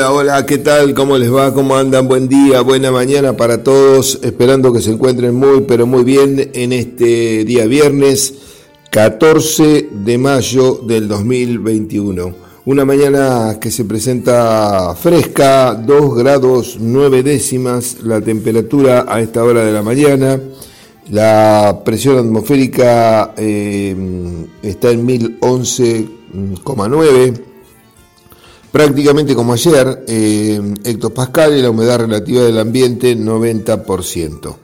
Hola, hola, ¿qué tal? ¿Cómo les va? ¿Cómo andan? Buen día, buena mañana para todos. Esperando que se encuentren muy, pero muy bien en este día viernes 14 de mayo del 2021. Una mañana que se presenta fresca, 2 grados 9 décimas la temperatura a esta hora de la mañana. La presión atmosférica eh, está en 1011,9 prácticamente como ayer, eh, hectopascal y la humedad relativa del ambiente 90%.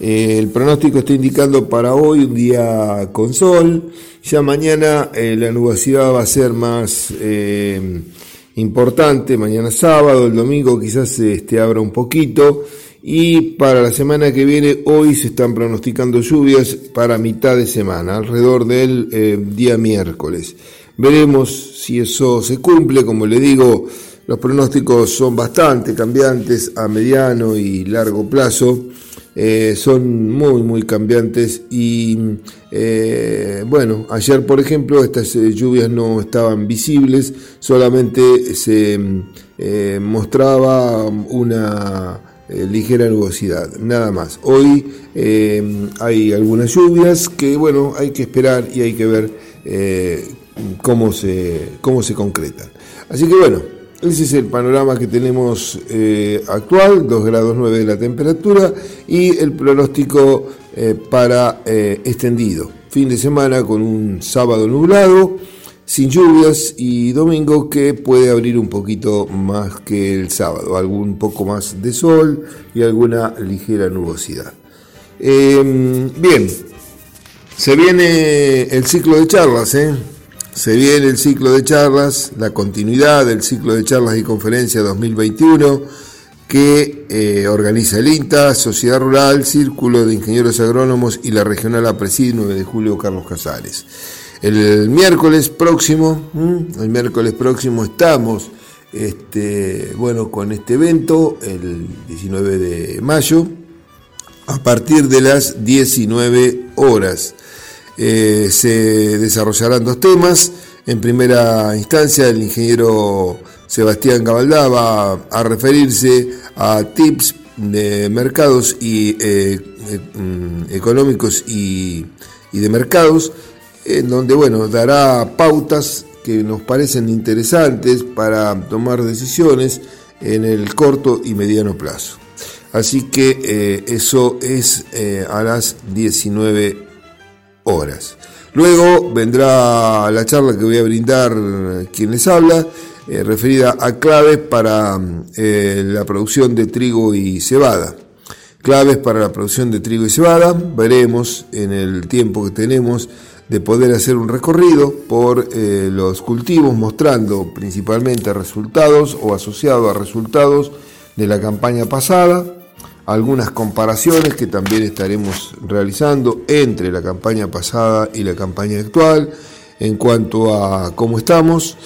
Eh, el pronóstico está indicando para hoy un día con sol, ya mañana eh, la nubosidad va a ser más eh, importante, mañana sábado, el domingo quizás este, abra un poquito y para la semana que viene hoy se están pronosticando lluvias para mitad de semana, alrededor del día miércoles. Veremos si eso se cumple, como le digo, los pronósticos son bastante cambiantes a mediano y largo plazo. Eh, son muy muy cambiantes y eh, bueno ayer por ejemplo estas eh, lluvias no estaban visibles solamente se mostraba una ligera nubosidad nada más hoy hay algunas lluvias que bueno hay que esperar y hay que ver cómo se, cómo se concretan. Así que bueno, ese es el panorama que tenemos eh, actual, 2 grados 9 de la temperatura y el pronóstico eh, para eh, extendido. Fin de semana con un sábado nublado, sin lluvias y domingo que puede abrir un poquito más que el sábado, algún poco más de sol y alguna ligera nubosidad. bien, se viene el ciclo de charlas, ¿eh? Se viene el ciclo de charlas, la continuidad del ciclo de charlas y conferencias 2021 que eh, organiza el INTA, Sociedad Rural, Círculo de Ingenieros Agrónomos y la Regional APRESID 9 de Julio Carlos Casares. El, miércoles próximo, el miércoles próximo estamos este, bueno, con este evento, el 19 de mayo, a partir de las 19 horas. Eh, se desarrollarán dos temas. En primera instancia, el ingeniero Sebastián Cabaldá va a referirse a tips de mercados y eh, eh, mm, económicos y, de mercados, en donde bueno, dará pautas que nos parecen interesantes para tomar decisiones en el corto y mediano plazo. Así que eso es a las 19 Luego vendrá la charla que voy a brindar quien les habla, eh, referida a claves para eh, la producción de trigo y cebada. Claves para la producción de trigo y cebada. Veremos en el tiempo que tenemos de poder hacer un recorrido por eh, los cultivos mostrando principalmente resultados o asociados a resultados de la campaña pasada, algunas comparaciones que también estaremos realizando entre la campaña pasada y la campaña actual en cuanto a cómo estamos.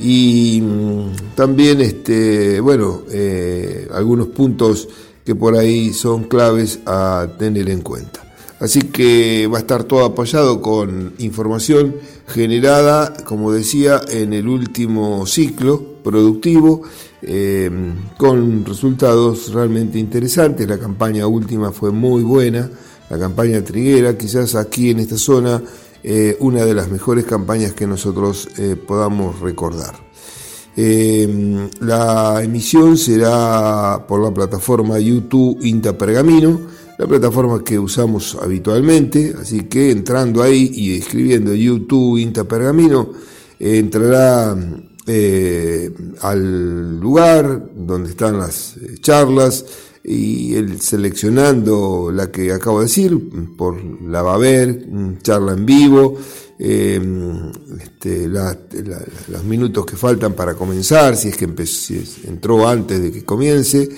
Y mm, también este bueno eh, algunos puntos que por ahí son claves a tener en cuenta. Así que va a estar todo apoyado con información generada como decía en el último ciclo productivo eh, con resultados realmente interesantes. La campaña última fue muy buena, la campaña triguera, quizás aquí en esta zona eh, una de las mejores campañas que nosotros eh, podamos recordar. la emisión será por la plataforma YouTube Inta Pergamino, la plataforma que usamos habitualmente, así que entrando ahí y escribiendo YouTube Inta Pergamino, entrará eh, al lugar donde están las eh, charlas y seleccionando la que acabo de decir, por la va a ver, charla en vivo, em, este, los minutos que faltan para comenzar, si es que entró antes de que comience.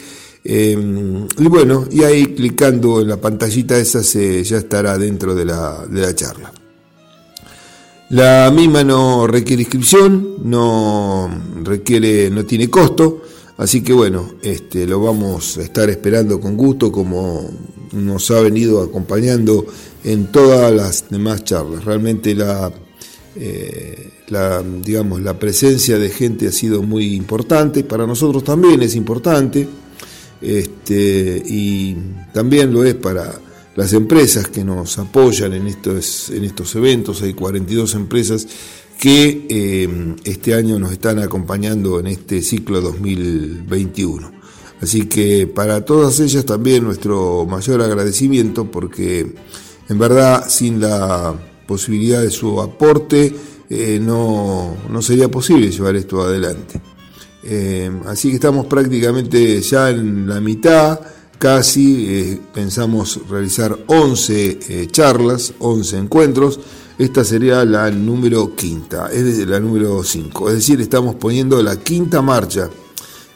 Em, y bueno, y ahí clicando en la pantallita esa se, ya estará dentro de la, de la charla. La misma no requiere inscripción, no requiere, no tiene costo, así que bueno, este, lo vamos a estar esperando con gusto como nos ha venido acompañando en todas las demás charlas. Realmente la, la, digamos, la presencia de gente ha sido muy importante, para nosotros también es importante, este, y también lo es para las empresas que nos apoyan en estos, en estos eventos, hay 42 empresas que eh, este año nos están acompañando en este ciclo 2021. Así que para todas ellas también nuestro mayor agradecimiento porque en verdad sin la posibilidad de su aporte eh, no, no, sería posible llevar esto adelante. Eh, así que estamos prácticamente ya en la mitad casi, eh, pensamos realizar 11 eh, charlas, 11 encuentros. Esta sería la número quinta, es la número 5. Es decir, estamos poniendo la quinta marcha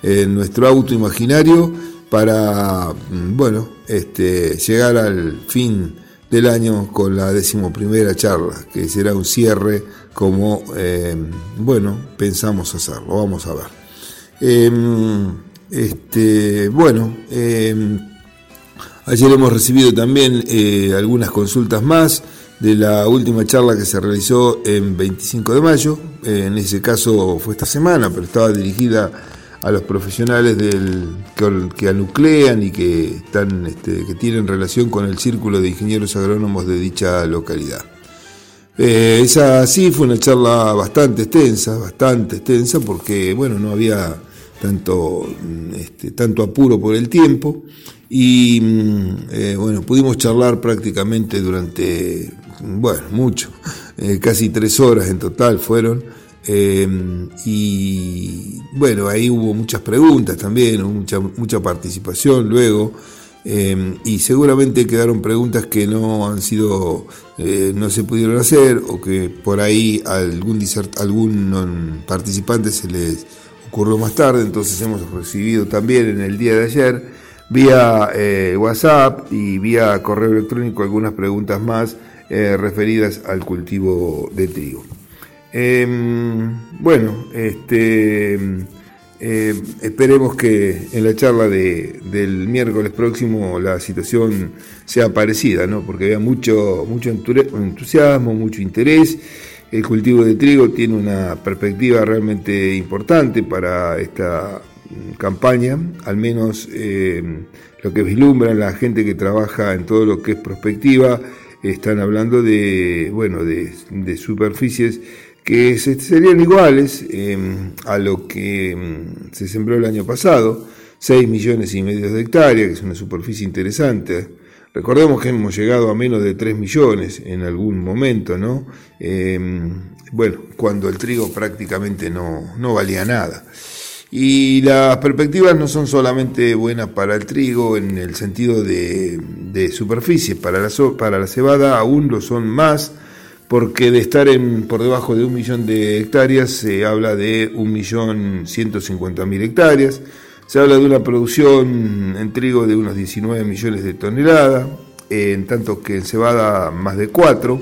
en nuestro auto imaginario para, mm, bueno, este, llegar al fin del año con la decimoprimera charla, que será un cierre como, eh, bueno, pensamos hacerlo. Vamos a ver. Este, bueno, em, ayer hemos recibido también eh, algunas consultas más de la última charla que se realizó en 25 de mayo. Eh, en ese caso fue esta semana, pero estaba dirigida a los profesionales del, que, anuclean y que, están, este, que tienen relación con el círculo de ingenieros agrónomos de dicha localidad. Eh, esa sí fue una charla bastante extensa, bastante extensa, porque bueno, no había tanto, mm, este, tanto apuro por el tiempo y mm, eh, bueno, pudimos charlar prácticamente durante, bueno, mucho, eh, casi tres horas en total fueron. Em, y bueno, ahí hubo muchas preguntas también, mucha, mucha participación luego. Y seguramente quedaron preguntas que no han sido, eh, no se pudieron hacer o que por ahí algún, algún participante se les ocurrió más tarde, entonces hemos recibido también en el día de ayer vía eh, WhatsApp y vía correo electrónico algunas preguntas más eh, referidas al cultivo de trigo. Em, bueno, este, eh, esperemos que en la charla de, del miércoles próximo la situación sea parecida, ¿no? porque había mucho, mucho entusiasmo, mucho interés el cultivo de trigo tiene una perspectiva realmente importante para esta mm, campaña, al menos eh, lo que vislumbran la gente que trabaja en todo lo que es prospectiva, están hablando de, bueno, de, superficies que serían iguales em, a lo que mm, se sembró el año pasado, 6 millones y medio de hectáreas, que es una superficie interesante, Recordemos que hemos llegado a menos de 3 millones en algún momento, ¿no? Em, bueno, cuando el trigo prácticamente no, no, valía nada. Y las perspectivas no son solamente buenas para el trigo en el sentido de, superficie, para la, para la cebada aún lo son más, porque de estar en, por debajo de un millón de hectáreas se habla de un millón ciento cincuenta mil hectáreas. Se habla de una producción en trigo de unos 19 millones de toneladas, en tanto que en cebada más de 4.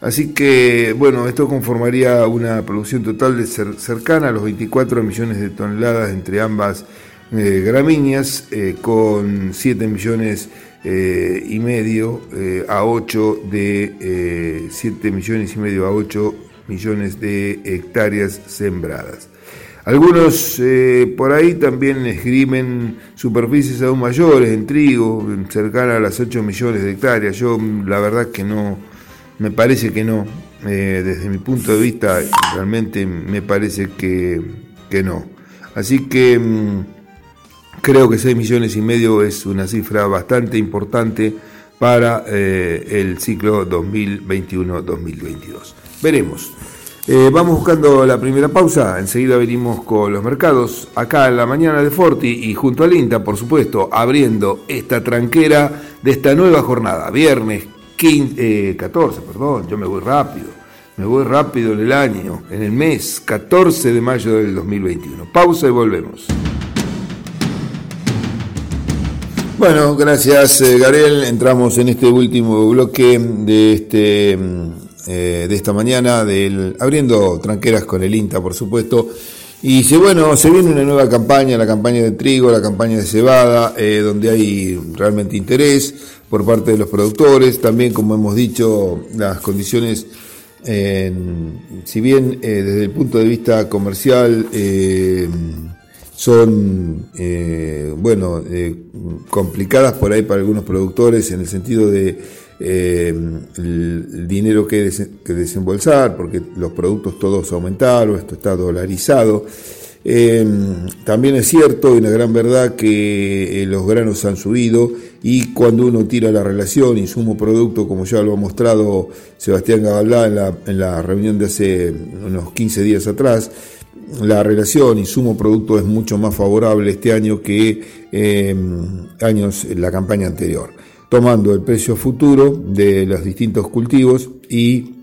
Así que, bueno, esto conformaría una producción total de cercana a los 24 millones de toneladas entre ambas eh, gramíneas, eh, con 7 millones eh, y medio a 8 de 7 millones y medio a 8 millones de hectáreas sembradas. Algunos eh, por ahí también esgrimen superficies aún mayores en trigo, cercanas a las 8 millones de hectáreas. Yo la verdad que no, me parece que no. Eh, desde mi punto de vista realmente me parece que, no. Así que mm, creo que 6 millones y medio es una cifra bastante importante para eh, el ciclo 2021-2022. Veremos. Eh, vamos buscando la primera pausa, enseguida venimos con los mercados, acá en la mañana de Forti y junto al INTA, por supuesto, abriendo esta tranquera de esta nueva jornada, viernes 15, 14, eh, perdón, yo me voy rápido, me voy rápido en el año, en el mes 14 de mayo del 2021. Pausa y volvemos. Bueno, gracias eh, Garel, entramos en este último bloque de este mm, eh, de esta mañana, del, abriendo tranqueras con el INTA, por supuesto. Y se, bueno, se viene una nueva campaña, la campaña de trigo, la campaña de cebada, eh, donde hay realmente interés por parte de los productores. También, como hemos dicho, las condiciones si bien desde el punto de vista comercial son, bueno, complicadas por ahí para algunos productores en el sentido de el dinero que, que desembolsar, porque los productos todos aumentaron, esto está dolarizado. Em, también es cierto y una gran verdad que eh, los granos han subido y cuando uno tira la relación insumo-producto, como ya lo ha mostrado Sebastián Gabaldá en la, en la reunión de hace unos 15 días atrás, la relación insumo-producto es mucho más favorable este año que em, años la campaña anterior, tomando el precio futuro de los distintos cultivos y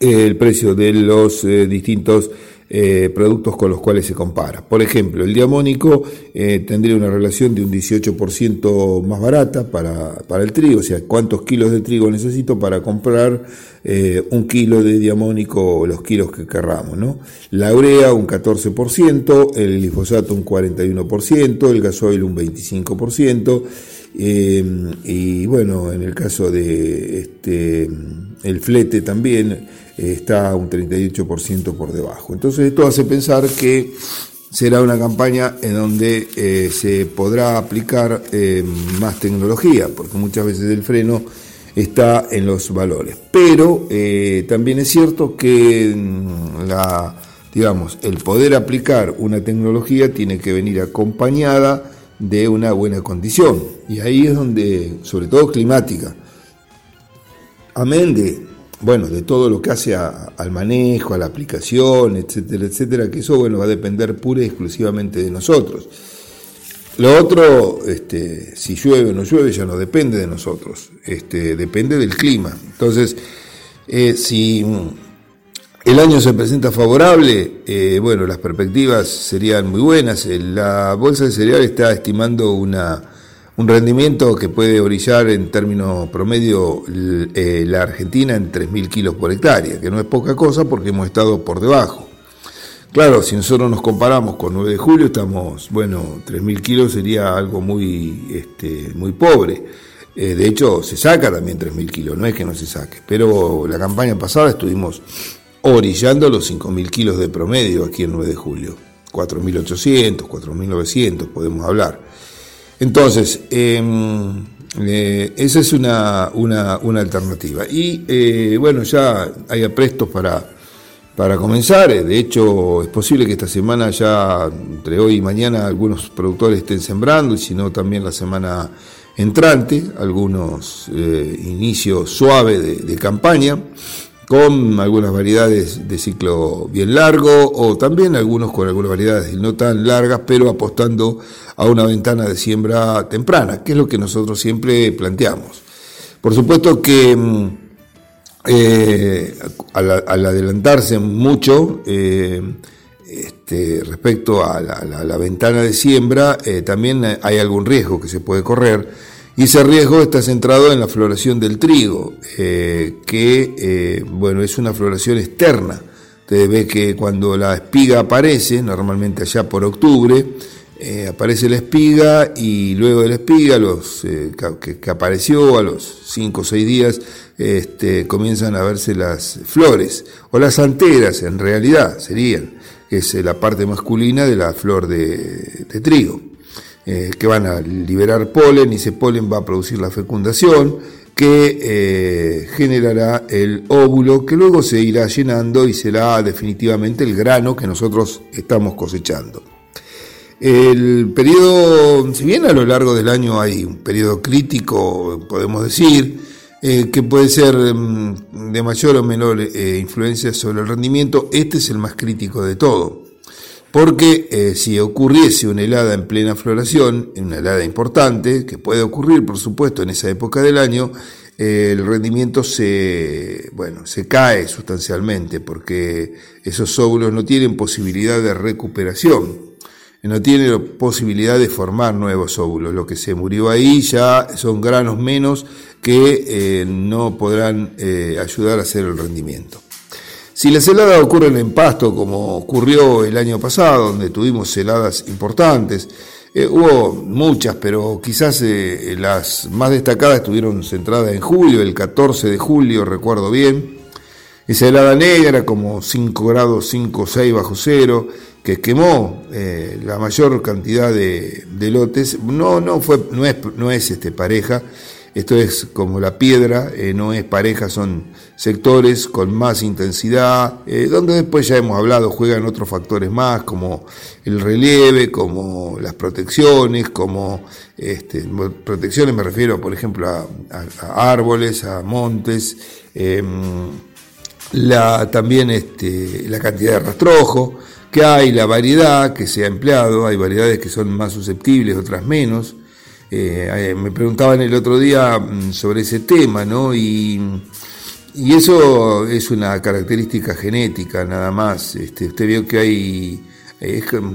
el precio de los eh, distintos eh, productos con los cuales se compara. Por ejemplo, el diamónico eh, tendría una relación de un 18% más barata para, para, el trigo, o sea, cuántos kilos de trigo necesito para comprar eh, un kilo de diamónico o los kilos que querramos. ¿no? La urea un 14%, el glifosato un 41%, el gasoil un 25%. Y bueno, en el caso de este, el flete también está un 38% por debajo. Entonces esto hace pensar que será una campaña en donde eh, se podrá aplicar eh, más tecnología, porque muchas veces el freno está en los valores. Pero eh, también es cierto que mm, la, digamos, el poder aplicar una tecnología tiene que venir acompañada de una buena condición. Y ahí es donde, sobre todo climática, amén de bueno, de todo lo que hace al manejo, a la aplicación, etcétera, etcétera, que eso bueno, va a depender pura y exclusivamente de nosotros. Lo otro, este, si llueve o no llueve, ya no depende de nosotros, este, depende del clima. Entonces, eh, si el año se presenta favorable, eh, bueno, las perspectivas serían muy buenas. La Bolsa de Cereal está estimando una un rendimiento que puede orillar en términos promedio eh, la Argentina en 3.000 kilos por hectárea, que no es poca cosa porque hemos estado por debajo. Claro, si nosotros nos comparamos con 9 de julio, estamos, bueno, 3.000 kilos sería algo muy, este, muy pobre. Eh, de hecho, se saca también 3.000 kilos, no es que no se saque. Pero la campaña pasada estuvimos orillando los 5.000 kilos de promedio aquí en 9 de julio. 4.800, 4.900 podemos hablar. Entonces, em, eh, esa es una, una, alternativa. Y eh, bueno, ya hay aprestos para, para comenzar. De hecho, es posible que esta semana ya, entre hoy y mañana, algunos productores estén sembrando, y si no, también la semana entrante, algunos eh, inicios suaves de campaña con algunas variedades de ciclo bien largo o también algunos con algunas variedades no tan largas, pero apostando a una ventana de siembra temprana, que es lo que nosotros siempre planteamos. Por supuesto que mm, eh, al, adelantarse mucho eh, este, respecto a la, ventana de siembra, eh, también hay algún riesgo que se puede correr y ese riesgo está centrado en la floración del trigo, eh, que eh, bueno, es una floración externa. Usted ve que cuando la espiga aparece, normalmente allá por octubre, eh, aparece la espiga y luego de la espiga, los, que, apareció a los 5 o 6 días, este, comienzan a verse las flores, o las anteras en realidad serían, que es la parte masculina de la flor de trigo. Eh, que van a liberar polen y ese polen va a producir la fecundación que eh, generará el óvulo que luego se irá llenando y será definitivamente el grano que nosotros estamos cosechando. El periodo, si bien a lo largo del año hay un periodo crítico, podemos decir, eh, que puede ser mm, de mayor o menor influencia sobre el rendimiento, este es el más crítico de todo porque eh, si ocurriese una helada en plena floración, una helada importante, que puede ocurrir por supuesto en esa época del año, eh, el rendimiento se, bueno, se cae sustancialmente porque esos óvulos no tienen posibilidad de recuperación, no tienen posibilidad de formar nuevos óvulos. Lo que se murió ahí ya son granos menos que eh, no podrán ayudar a hacer el rendimiento. Si las heladas ocurren en pasto, como ocurrió el año pasado, donde tuvimos heladas importantes, eh, hubo muchas, pero quizás eh, las más destacadas estuvieron centradas en julio, el 14 de julio, recuerdo bien. esa helada negra como 5 grados 5 6 bajo cero que quemó eh, la mayor cantidad de, lotes no no fue no es no es este pareja esto es como la piedra, eh, no es pareja, son sectores con más intensidad, eh, donde después ya hemos hablado, juegan otros factores más, como el relieve, como las protecciones, como este, protecciones me refiero, por ejemplo, a, árboles, a montes, em, la, también este, la cantidad de rastrojo que hay, la variedad que se ha empleado, hay variedades que son más susceptibles, otras menos. Eh, eh, me preguntaban el otro día mm, sobre ese tema, ¿no? Y, eso es una característica genética, nada más. Este, usted vio que hay.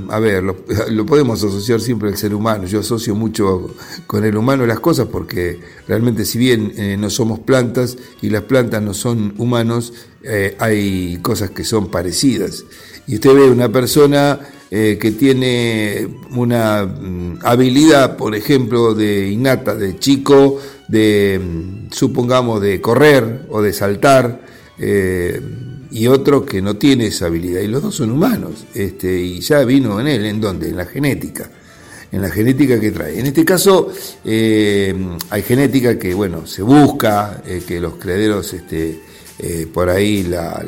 a ver, lo, podemos asociar siempre al ser humano. Yo asocio mucho con el humano las cosas porque realmente, si bien eh, no somos plantas y las plantas no son humanos, hay cosas que son parecidas. Y usted ve una persona eh, que tiene una mm, habilidad, por ejemplo, de innata, de chico, de, mm, supongamos, de correr o de saltar, eh, y otro que no tiene esa habilidad, y los dos son humanos, este, y ya vino en él, ¿en dónde? En la genética en la genética que trae. En este caso eh, hay genética que, bueno, se busca, que los crederos este, eh, por ahí la,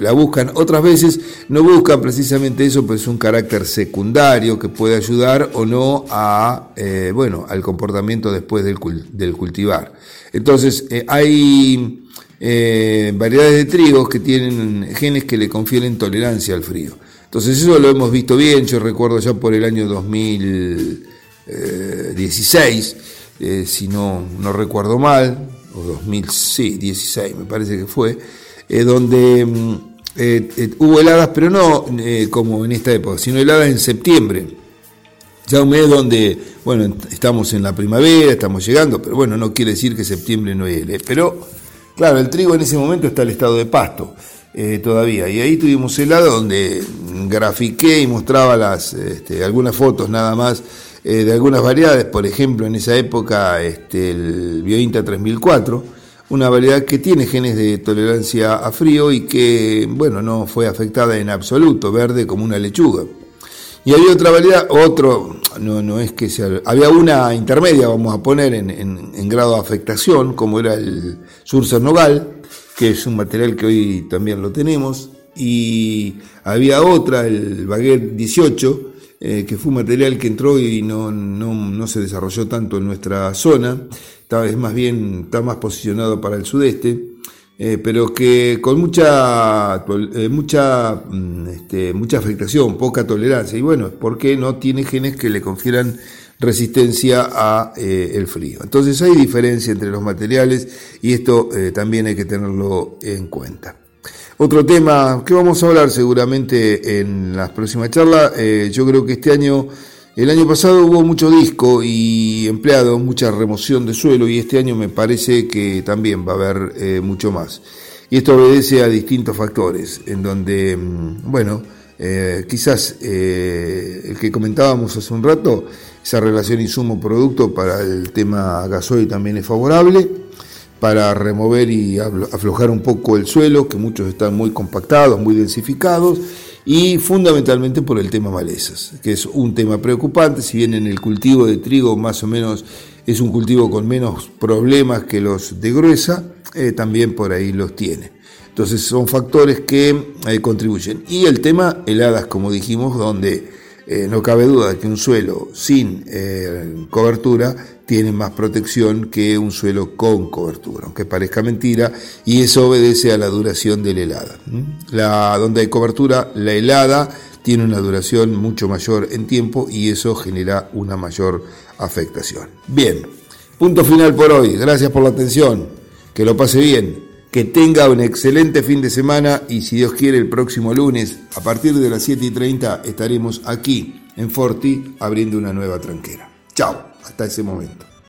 la, buscan. Otras veces no buscan precisamente eso, pues es un carácter secundario que puede ayudar o no a, eh, bueno, al comportamiento después del, del cultivar. Entonces, eh, hay variedades de trigos que tienen genes que le confieren tolerancia al frío. Entonces, eso lo hemos visto bien, yo recuerdo ya por el año 2016, si no, no recuerdo mal, o 2016 me parece que fue, eh, donde mm, eh, eh, hubo heladas, pero no como en esta época, sino heladas en septiembre. Ya un mes donde, bueno, estamos en la primavera, estamos llegando, pero bueno, no quiere decir que septiembre no hele. Pero, claro, el trigo en ese momento está en estado de pasto todavía. Y ahí tuvimos helada donde grafiqué y mostraba las, este, algunas fotos nada más eh, de algunas variedades, por ejemplo, en esa época este, el Biointa 3004, una variedad que tiene genes de tolerancia a frío y que, bueno, no fue afectada en absoluto, verde como una lechuga. Y había otra variedad, otro, no, no es que sea, había una intermedia, vamos a poner, en, grado de afectación, como era el Surcer Nogal, que es un material que hoy también lo tenemos, y había otra, el Baguette 18, eh, que fue un material que entró y no, no, se desarrolló tanto en nuestra zona, está, es más bien, está más posicionado para el sudeste, eh, pero que con mucha, eh, mucha, mm, este, mucha afectación, poca tolerancia, y bueno, porque no tiene genes que le confieran resistencia a el frío. Entonces hay diferencia entre los materiales y esto también hay que tenerlo en cuenta. Otro tema que vamos a hablar seguramente en las próximas charlas, eh, yo creo que este año, el año pasado hubo mucho disco y empleado, mucha remoción de suelo y este año me parece que también va a haber eh, mucho más. Y esto obedece a distintos factores, en donde, mm, bueno, eh, quizás el que comentábamos hace un rato, esa relación insumo-producto para el tema gasoil también es favorable para remover y aflojar un poco el suelo, que muchos están muy compactados, muy densificados, y fundamentalmente por el tema malezas, que es un tema preocupante, si bien en el cultivo de trigo más o menos es un cultivo con menos problemas que los de gruesa, eh, también por ahí los tiene. Entonces son factores que eh, contribuyen. Y el tema heladas, como dijimos, donde eh, no cabe duda que un suelo sin cobertura tiene más protección que un suelo con cobertura, aunque parezca mentira, y eso obedece a la duración de la helada. La, donde hay cobertura, la helada tiene una duración mucho mayor en tiempo y eso genera una mayor afectación. Bien, punto final por hoy. Gracias por la atención. Que lo pase bien. Que tenga un excelente fin de semana y si Dios quiere el próximo lunes a partir de las 7 y 30 estaremos aquí en Forti abriendo una nueva tranquera. Chao hasta ese momento.